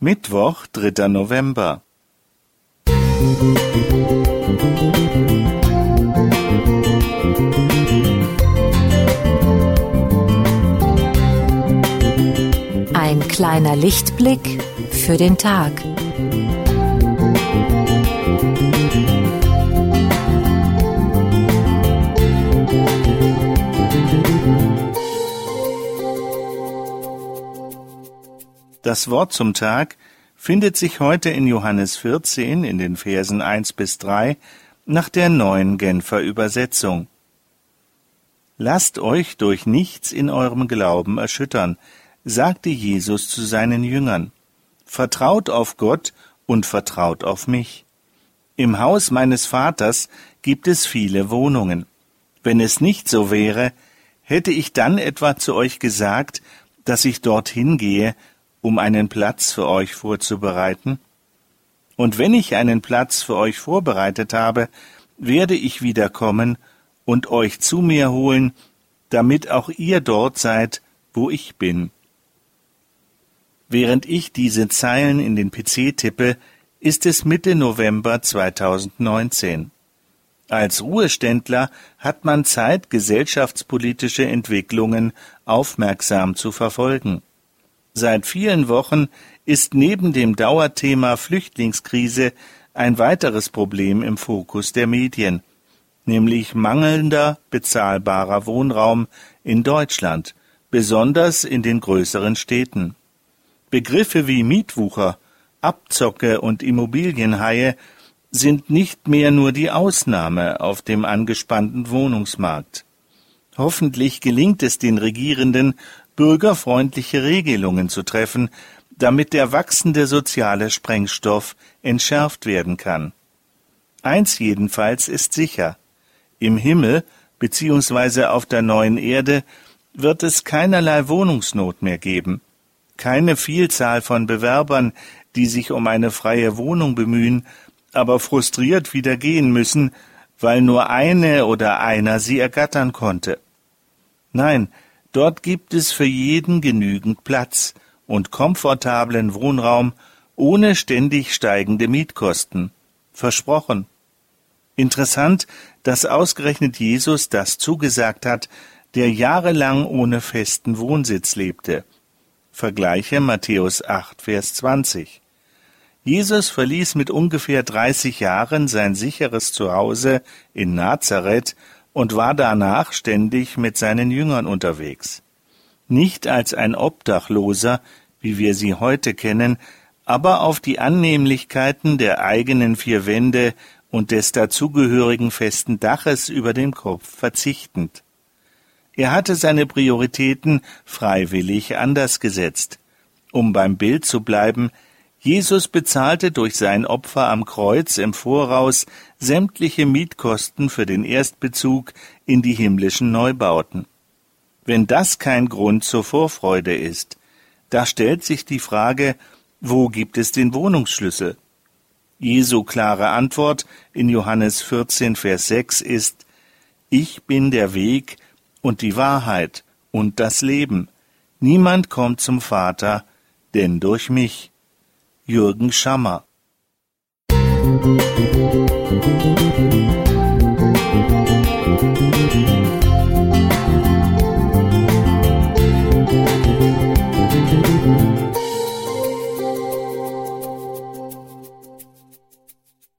Mittwoch, dritter November. Ein kleiner Lichtblick für den Tag. Das Wort zum Tag findet sich heute in Johannes 14 in den Versen 1 bis 3 nach der neuen Genfer Übersetzung. Lasst euch durch nichts in eurem Glauben erschüttern, sagte Jesus zu seinen Jüngern. Vertraut auf Gott und vertraut auf mich. Im Haus meines Vaters gibt es viele Wohnungen. Wenn es nicht so wäre, hätte ich dann etwa zu euch gesagt, dass ich dorthin gehe, um einen Platz für euch vorzubereiten? Und wenn ich einen Platz für euch vorbereitet habe, werde ich wiederkommen und euch zu mir holen, damit auch ihr dort seid, wo ich bin. Während ich diese Zeilen in den PC tippe, ist es Mitte November 2019. Als Ruheständler hat man Zeit, gesellschaftspolitische Entwicklungen aufmerksam zu verfolgen. Seit vielen Wochen ist neben dem Dauerthema Flüchtlingskrise ein weiteres Problem im Fokus der Medien, nämlich mangelnder bezahlbarer Wohnraum in Deutschland, besonders in den größeren Städten. Begriffe wie Mietwucher, Abzocke und Immobilienhaie sind nicht mehr nur die Ausnahme auf dem angespannten Wohnungsmarkt. Hoffentlich gelingt es den Regierenden, bürgerfreundliche Regelungen zu treffen, damit der wachsende soziale Sprengstoff entschärft werden kann. Eins jedenfalls ist sicher. Im Himmel bzw. auf der neuen Erde wird es keinerlei Wohnungsnot mehr geben, keine Vielzahl von Bewerbern, die sich um eine freie Wohnung bemühen, aber frustriert wieder gehen müssen, weil nur eine oder einer sie ergattern konnte. Nein, Dort gibt es für jeden genügend Platz und komfortablen Wohnraum ohne ständig steigende Mietkosten. Versprochen. Interessant, dass ausgerechnet Jesus das zugesagt hat, der jahrelang ohne festen Wohnsitz lebte. Vergleiche Matthäus 8, Vers 20. Jesus verließ mit ungefähr 30 Jahren sein sicheres Zuhause in Nazareth und war danach ständig mit seinen Jüngern unterwegs. Nicht als ein Obdachloser, wie wir sie heute kennen, aber auf die Annehmlichkeiten der eigenen vier Wände und des dazugehörigen festen Daches über dem Kopf verzichtend. Er hatte seine Prioritäten freiwillig anders gesetzt. Um beim Bild zu bleiben, Jesus bezahlte durch sein Opfer am Kreuz im Voraus sämtliche Mietkosten für den Erstbezug in die himmlischen Neubauten. Wenn das kein Grund zur Vorfreude ist, da stellt sich die Frage, wo gibt es den Wohnungsschlüssel? Jesu klare Antwort in Johannes 14, Vers 6 ist, Ich bin der Weg und die Wahrheit und das Leben. Niemand kommt zum Vater, denn durch mich. Jürgen Schammer. Musik